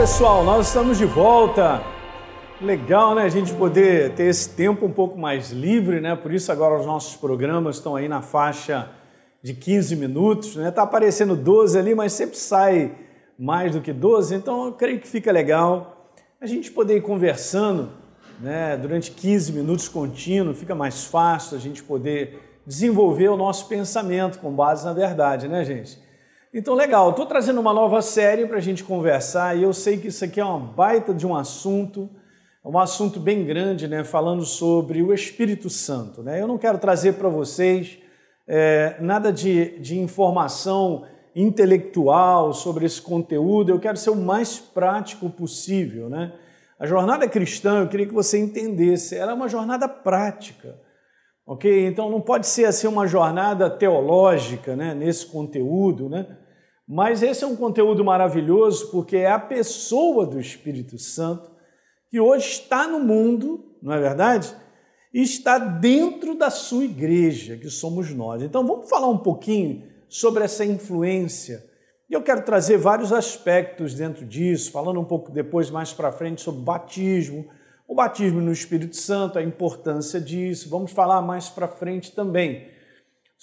pessoal, nós estamos de volta. Legal, né? A gente poder ter esse tempo um pouco mais livre, né? Por isso agora os nossos programas estão aí na faixa de 15 minutos, né? Tá aparecendo 12 ali, mas sempre sai mais do que 12, então eu creio que fica legal a gente poder ir conversando, né? Durante 15 minutos contínuo, fica mais fácil a gente poder desenvolver o nosso pensamento com base na verdade, né, gente? Então, legal, estou trazendo uma nova série para a gente conversar e eu sei que isso aqui é uma baita de um assunto, um assunto bem grande, né? Falando sobre o Espírito Santo, né? Eu não quero trazer para vocês é, nada de, de informação intelectual sobre esse conteúdo, eu quero ser o mais prático possível, né? A jornada cristã, eu queria que você entendesse, ela é uma jornada prática, ok? Então não pode ser assim uma jornada teológica, né? Nesse conteúdo, né? Mas esse é um conteúdo maravilhoso porque é a pessoa do Espírito Santo que hoje está no mundo, não é verdade? E está dentro da sua igreja, que somos nós. Então vamos falar um pouquinho sobre essa influência. E eu quero trazer vários aspectos dentro disso, falando um pouco depois, mais para frente, sobre batismo, o batismo no Espírito Santo, a importância disso. Vamos falar mais para frente também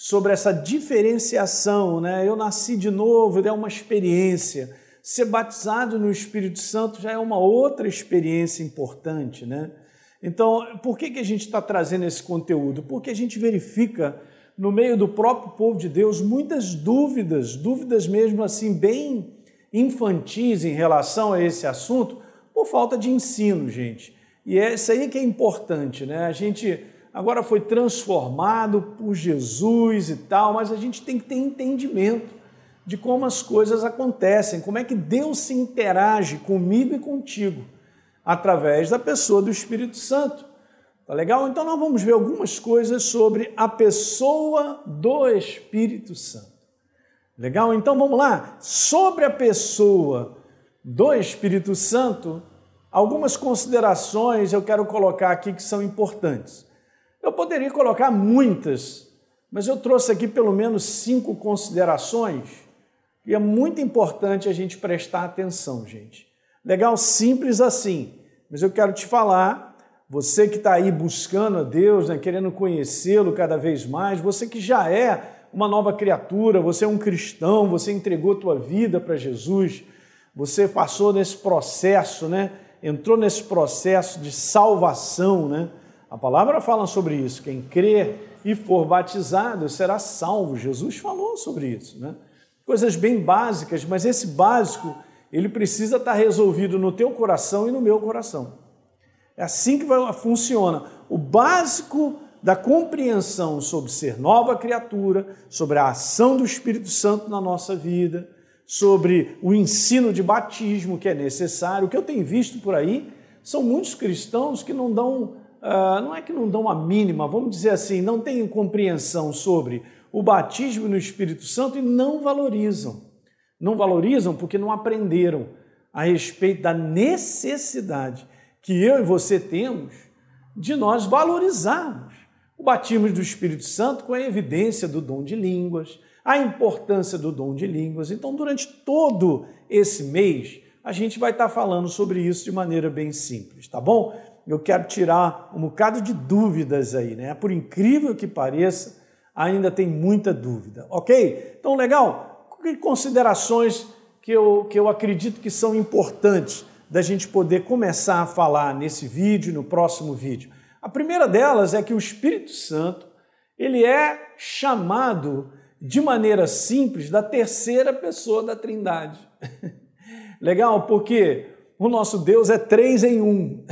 sobre essa diferenciação, né? Eu nasci de novo, é uma experiência. Ser batizado no Espírito Santo já é uma outra experiência importante, né? Então, por que, que a gente está trazendo esse conteúdo? Porque a gente verifica no meio do próprio povo de Deus muitas dúvidas, dúvidas mesmo assim, bem infantis em relação a esse assunto, por falta de ensino, gente. E é isso aí que é importante, né? A gente agora foi transformado por Jesus e tal, mas a gente tem que ter entendimento de como as coisas acontecem, como é que Deus se interage comigo e contigo através da pessoa do Espírito Santo. Tá legal? Então nós vamos ver algumas coisas sobre a pessoa do Espírito Santo. Legal? Então vamos lá. Sobre a pessoa do Espírito Santo, algumas considerações eu quero colocar aqui que são importantes. Eu poderia colocar muitas, mas eu trouxe aqui pelo menos cinco considerações e é muito importante a gente prestar atenção, gente. Legal? Simples assim, mas eu quero te falar, você que está aí buscando a Deus, né, querendo conhecê-lo cada vez mais, você que já é uma nova criatura, você é um cristão, você entregou tua vida para Jesus, você passou nesse processo, né? Entrou nesse processo de salvação, né? A palavra fala sobre isso. Quem crer e for batizado será salvo. Jesus falou sobre isso, né? Coisas bem básicas, mas esse básico ele precisa estar resolvido no teu coração e no meu coração. É assim que vai, funciona. O básico da compreensão sobre ser nova criatura, sobre a ação do Espírito Santo na nossa vida, sobre o ensino de batismo que é necessário. O que eu tenho visto por aí são muitos cristãos que não dão uh, não é que não dão a mínima, vamos dizer assim, não têm compreensão sobre o batismo no Espírito Santo e não valorizam. Não valorizam porque não aprenderam a respeito da necessidade que eu e você temos de nós valorizarmos o batismo do Espírito Santo com a evidência do dom de línguas, a importância do dom de línguas. Então, durante todo esse mês, a gente vai estar falando sobre isso de maneira bem simples, tá bom? Eu quero tirar um bocado de dúvidas aí, né? Por incrível que pareça, ainda tem muita dúvida, ok? Então, legal? Considerações que eu, que eu acredito que são importantes da gente poder começar a falar nesse vídeo, no próximo vídeo? A primeira delas é que o Espírito Santo, ele é chamado de maneira simples da terceira pessoa da Trindade. Legal? Porque o nosso Deus é três em um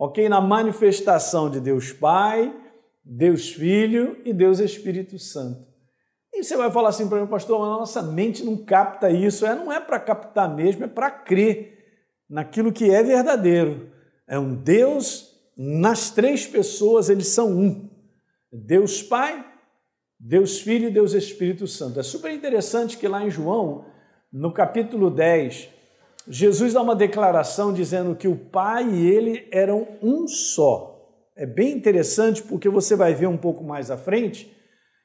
ok? Na manifestação de Deus Pai, Deus Filho e Deus Espírito Santo. E você vai falar assim para mim, pastor, mas a nossa mente não capta isso. É, não é para captar mesmo, é para crer naquilo que é verdadeiro. É um Deus, nas três pessoas, eles são um. Deus Pai, Deus Filho e Deus Espírito Santo. É super interessante que lá em João, no capítulo 10, Jesus dá uma declaração dizendo que o Pai e ele eram um só. É bem interessante porque você vai ver um pouco mais à frente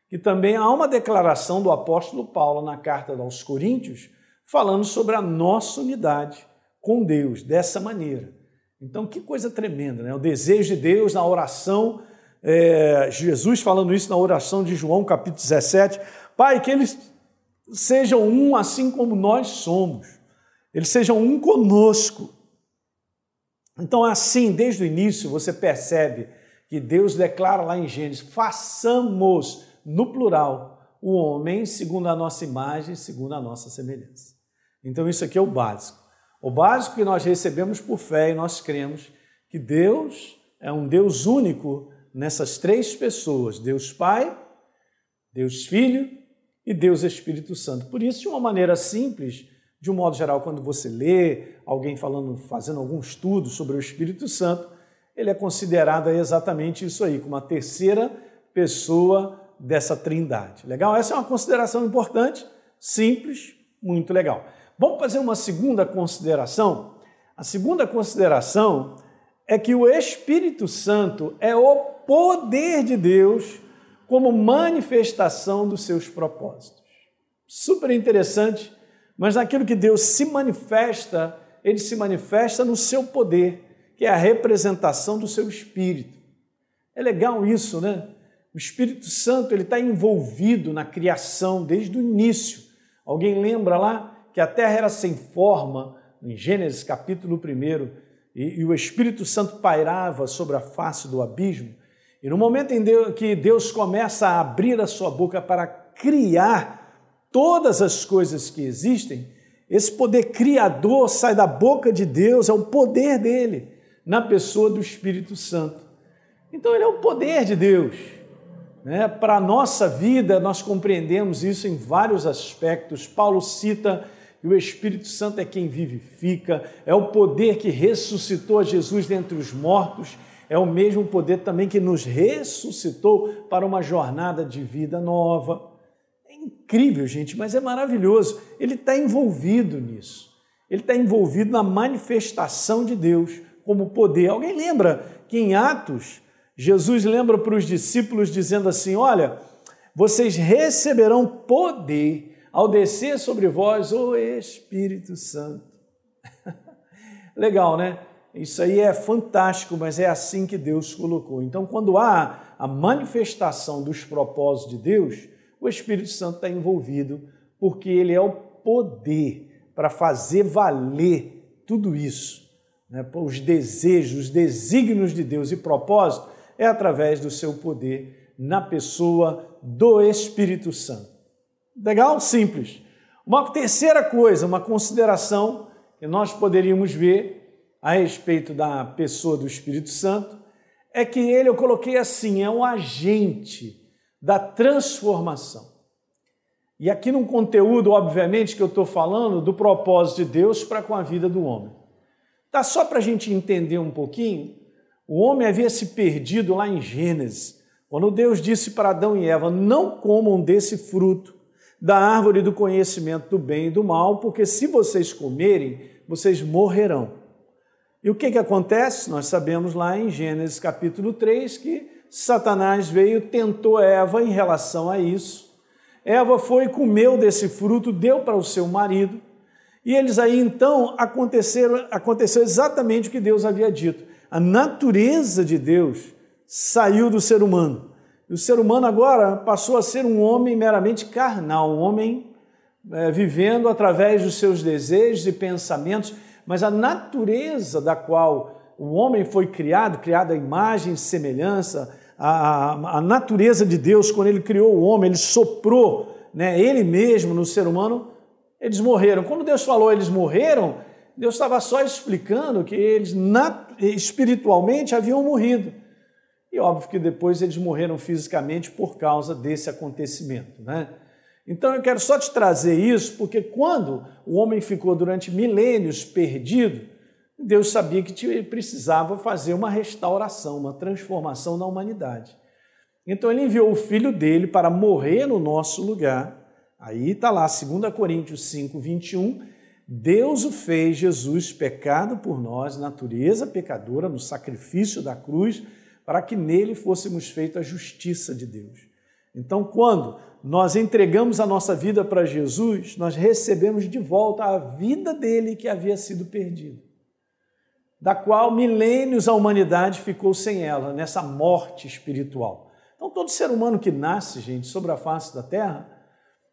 que também há uma declaração do apóstolo Paulo na carta aos Coríntios falando sobre a nossa unidade com Deus dessa maneira. Então, que coisa tremenda, né? O desejo de Deus na oração, é, Jesus falando isso na oração de João, capítulo 17. Pai, que eles sejam um assim como nós somos, eles sejam um conosco. Então, assim, desde o início, você percebe que Deus declara lá em Gênesis: façamos, no plural, o homem segundo a nossa imagem, segundo a nossa semelhança. Então, isso aqui é o básico. O básico que nós recebemos por fé e nós cremos que Deus é um Deus único nessas três pessoas: Deus Pai, Deus Filho e Deus Espírito Santo. Por isso, de uma maneira simples, de um modo geral, quando você lê alguém falando, fazendo algum estudo sobre o Espírito Santo, ele é considerado exatamente isso aí, como a terceira pessoa dessa trindade. Legal? Essa é uma consideração importante, simples, muito legal. Vamos fazer uma segunda consideração? A segunda consideração é que o Espírito Santo é o poder de Deus como manifestação dos seus propósitos. Super interessante, mas naquilo que Deus se manifesta, ele se manifesta no seu poder, que é a representação do seu espírito. É legal isso, né? O Espírito Santo ele está envolvido na criação desde o início. Alguém lembra lá que a terra era sem forma, em Gênesis capítulo 1, e, e o Espírito Santo pairava sobre a face do abismo? E no momento em que Deus começa a abrir a sua boca para criar todas as coisas que existem, esse poder criador sai da boca de Deus, é o poder dele, na pessoa do Espírito Santo. Então, ele é o poder de Deus. Né? Para a nossa vida, nós compreendemos isso em vários aspectos. Paulo cita que o Espírito Santo é quem vivifica, é o poder que ressuscitou Jesus dentre os mortos é o mesmo poder também que nos ressuscitou para uma jornada de vida nova. Incrível, gente, mas é maravilhoso. Ele está envolvido nisso. Ele está envolvido na manifestação de Deus como poder. Alguém lembra que em Atos, Jesus lembra para os discípulos dizendo assim: Olha, vocês receberão poder ao descer sobre vós o Espírito Santo. Legal, né? Isso aí é fantástico, mas é assim que Deus colocou. Então, quando há a manifestação dos propósitos de Deus, o Espírito Santo está envolvido, porque ele é o poder para fazer valer tudo isso. Né? Os desejos, os desígnios de Deus e propósito é através do seu poder na pessoa do Espírito Santo. Legal? Simples. Uma terceira coisa, uma consideração que nós poderíamos ver a respeito da pessoa do Espírito Santo é que ele, eu coloquei assim, é um agente da transformação. E aqui num conteúdo, obviamente, que eu estou falando do propósito de Deus para com a vida do homem. Tá só para a gente entender um pouquinho, o homem havia se perdido lá em Gênesis, quando Deus disse para Adão e Eva: Não comam desse fruto da árvore do conhecimento do bem e do mal, porque se vocês comerem, vocês morrerão. E o que, que acontece? Nós sabemos lá em Gênesis capítulo 3 que Satanás veio, tentou Eva em relação a isso. Eva foi, comeu desse fruto, deu para o seu marido, e eles aí então aconteceram, aconteceu exatamente o que Deus havia dito. A natureza de Deus saiu do ser humano. E o ser humano agora passou a ser um homem meramente carnal, um homem é, vivendo através dos seus desejos e pensamentos mas a natureza da qual o homem foi criado, criado à imagem e semelhança, a, a, natureza de Deus, quando ele criou o homem, ele soprou né, ele mesmo no ser humano, eles morreram. Quando Deus falou eles morreram, Deus estava só explicando que eles espiritualmente haviam morrido. E óbvio que depois eles morreram fisicamente por causa desse acontecimento, né? Então eu quero só te trazer isso, porque quando o homem ficou durante milênios perdido, Deus sabia que precisava fazer uma restauração, uma transformação na humanidade. Então ele enviou o filho dele para morrer no nosso lugar. Aí está lá, 2 Coríntios 5, 21. Deus o fez, Jesus, pecado por nós, natureza pecadora, no sacrifício da cruz, para que nele fôssemos feitos a justiça de Deus. Então, quando nós entregamos a nossa vida para Jesus, nós recebemos de volta a vida dele que havia sido perdida, da qual milênios a humanidade ficou sem ela, nessa morte espiritual. Então, todo ser humano que nasce, gente, sobre a face da terra,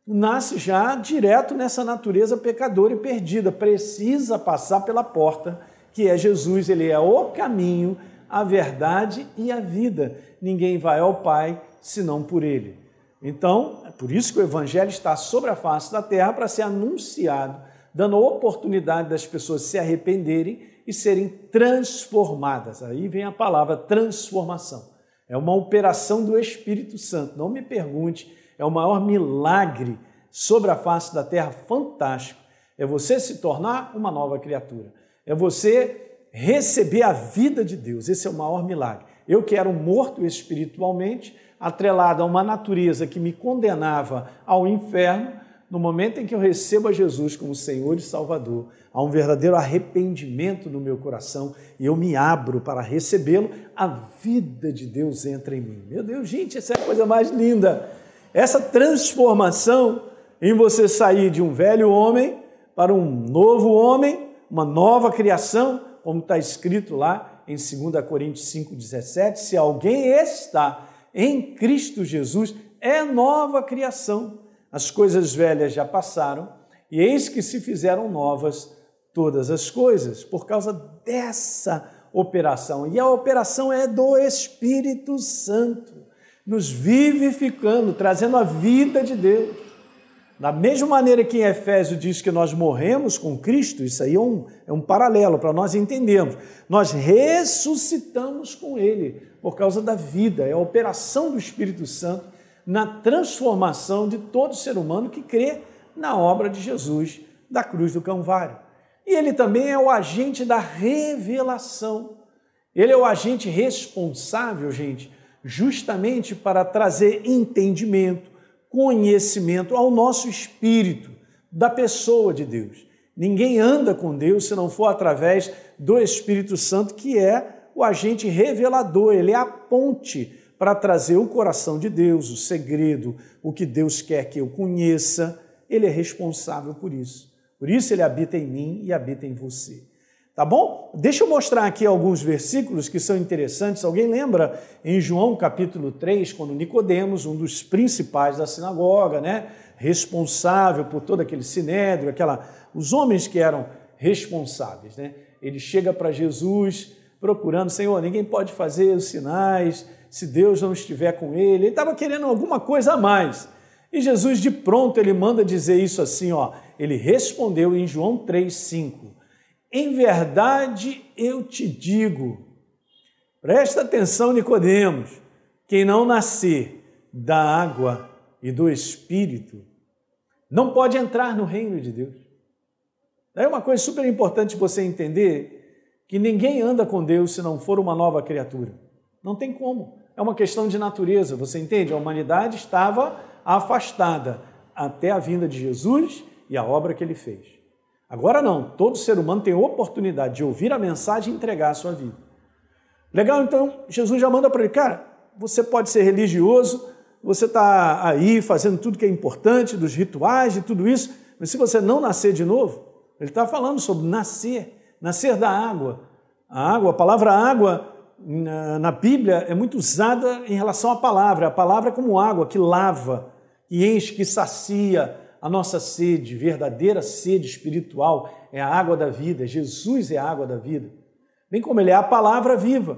nasce já direto nessa natureza pecadora e perdida, precisa passar pela porta que é Jesus, ele é o caminho, a verdade e a vida. Ninguém vai ao Pai senão por ele. Então, é por isso que o Evangelho está sobre a face da terra para ser anunciado, dando a oportunidade das pessoas se arrependerem e serem transformadas. Aí vem a palavra transformação. É uma operação do Espírito Santo. Não me pergunte, é o maior milagre sobre a face da terra fantástico. É você se tornar uma nova criatura. É você receber a vida de Deus. Esse é o maior milagre. Eu que era um morto espiritualmente, atrelado a uma natureza que me condenava ao inferno, no momento em que eu recebo a Jesus como Senhor e Salvador, há um verdadeiro arrependimento no meu coração e eu me abro para recebê-lo, a vida de Deus entra em mim. Meu Deus, gente, essa é a coisa mais linda. Essa transformação em você sair de um velho homem para um novo homem, uma nova criação, como está escrito lá em 2 Coríntios 5,17, se alguém está em Cristo Jesus, é nova criação. As coisas velhas já passaram e eis que se fizeram novas todas as coisas, por causa dessa operação. E a operação é do Espírito Santo, nos vivificando, trazendo a vida de Deus. Da mesma maneira que em Efésios diz que nós morremos com Cristo, isso aí é um, é um paralelo para nós entendermos. Nós ressuscitamos com Ele por causa da vida, é a operação do Espírito Santo na transformação de todo ser humano que crê na obra de Jesus da cruz do Calvário. E ele também é o agente da revelação. Ele é o agente responsável, gente, justamente para trazer entendimento, conhecimento ao nosso espírito da pessoa de Deus. Ninguém anda com Deus se não for através do Espírito Santo, que é o agente revelador, ele é a ponte para trazer o coração de Deus, o segredo, o que Deus quer que eu conheça. Ele é responsável por isso. Por isso ele habita em mim e habita em você. Tá bom? Deixa eu mostrar aqui alguns versículos que são interessantes. Alguém lembra em João capítulo 3, quando Nicodemos, um dos principais da sinagoga, né, responsável por todo aquele sinédrio, aquela os homens que eram responsáveis, né? Ele chega para Jesus procurando, Senhor, ninguém pode fazer os sinais se Deus não estiver com ele. Ele estava querendo alguma coisa a mais. E Jesus de pronto ele manda dizer isso assim, ó. Ele respondeu em João 3:5 em verdade eu te digo, presta atenção, Nicodemos, quem não nascer da água e do Espírito não pode entrar no reino de Deus. É uma coisa super importante você entender que ninguém anda com Deus se não for uma nova criatura. Não tem como. É uma questão de natureza, você entende? A humanidade estava afastada até a vinda de Jesus e a obra que ele fez. Agora não, todo ser humano tem oportunidade de ouvir a mensagem e entregar a sua vida. Legal, então Jesus já manda para ele, cara, você pode ser religioso, você está aí fazendo tudo que é importante, dos rituais, de tudo isso, mas se você não nascer de novo, ele está falando sobre nascer, nascer da água. A água, a palavra água na Bíblia é muito usada em relação à palavra, a palavra é como água que lava, que enche, que sacia, a nossa sede, verdadeira sede espiritual, é a água da vida. Jesus é a água da vida. Bem como ele é a palavra viva.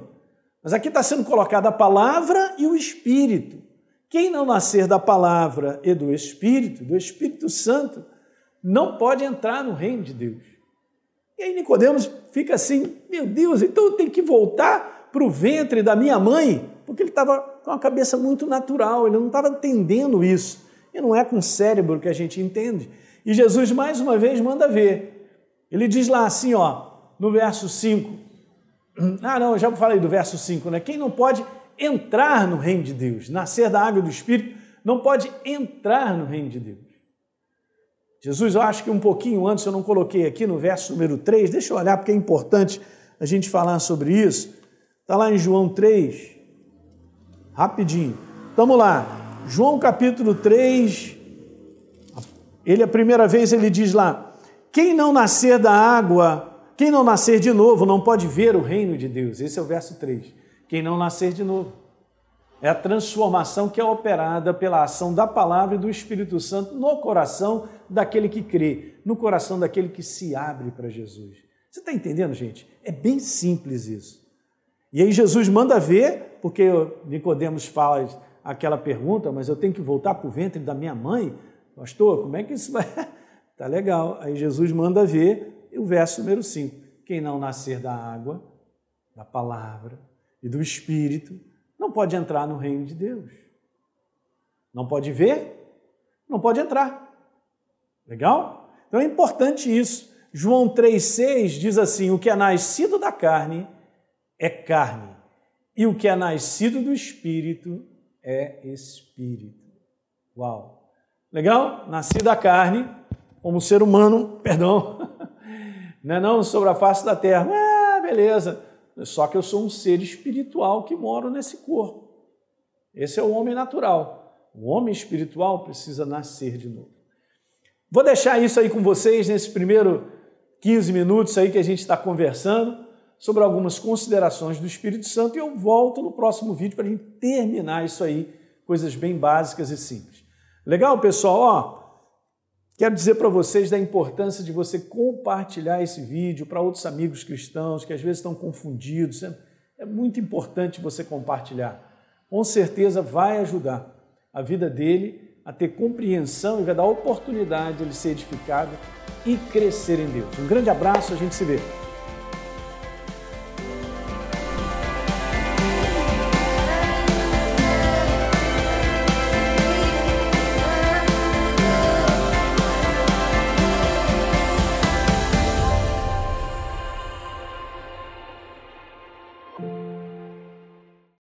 Mas aqui está sendo colocada a palavra e o Espírito. Quem não nascer da palavra e do Espírito, do Espírito Santo, não pode entrar no reino de Deus. E aí Nicodemos fica assim, meu Deus, então eu tenho que voltar para o ventre da minha mãe, porque ele estava com a cabeça muito natural, ele não estava entendendo isso. E não é com o cérebro que a gente entende. E Jesus, mais uma vez, manda ver. Ele diz lá assim, ó, no verso 5. Ah, não, eu já falei do verso 5, né? Quem não pode entrar no reino de Deus, nascer da água do Espírito, não pode entrar no reino de Deus. Jesus, eu acho que um pouquinho antes, eu não coloquei aqui no verso número 3, deixa eu olhar porque é importante a gente falar sobre isso. Está lá em João 3, rapidinho. Vamos lá. João capítulo 3, ele a primeira vez ele diz lá: quem não nascer da água, quem não nascer de novo não pode ver o reino de Deus. Esse é o verso 3. Quem não nascer de novo. É a transformação que é operada pela ação da palavra e do Espírito Santo no coração daquele que crê, no coração daquele que se abre para Jesus. Você está entendendo, gente? É bem simples isso. E aí Jesus manda ver, porque Nicodemos fala aquela pergunta, mas eu tenho que voltar para o ventre da minha mãe? Pastor, como é que isso vai? tá legal. Aí Jesus manda ver o verso número 5. Quem não nascer da água, da palavra e do Espírito, não pode entrar no reino de Deus. Não pode ver, não pode entrar. Legal? Então é importante isso. João 3,6 diz assim: o que é nascido da carne é carne, e o que é nascido do espírito é espírito. Uau! Legal? Nasci da carne, como ser humano, perdão, não é não sobre a face da terra. Ah, beleza. Só que eu sou um ser espiritual que moro nesse corpo. Esse é o homem natural. O homem espiritual precisa nascer de novo. Vou deixar isso aí com vocês nesse primeiro 15 minutos aí que a gente está conversando sobre algumas considerações do Espírito Santo e eu volto no próximo vídeo para a gente terminar isso aí, coisas bem básicas e simples. Legal, pessoal? Ó, quero dizer para vocês da importância de você compartilhar esse vídeo para outros amigos cristãos que às vezes estão confundidos. É muito importante você compartilhar. Com certeza vai ajudar a vida dele a ter compreensão e vai dar oportunidade de ele ser edificado e crescer em Deus. Um grande abraço, a gente se vê.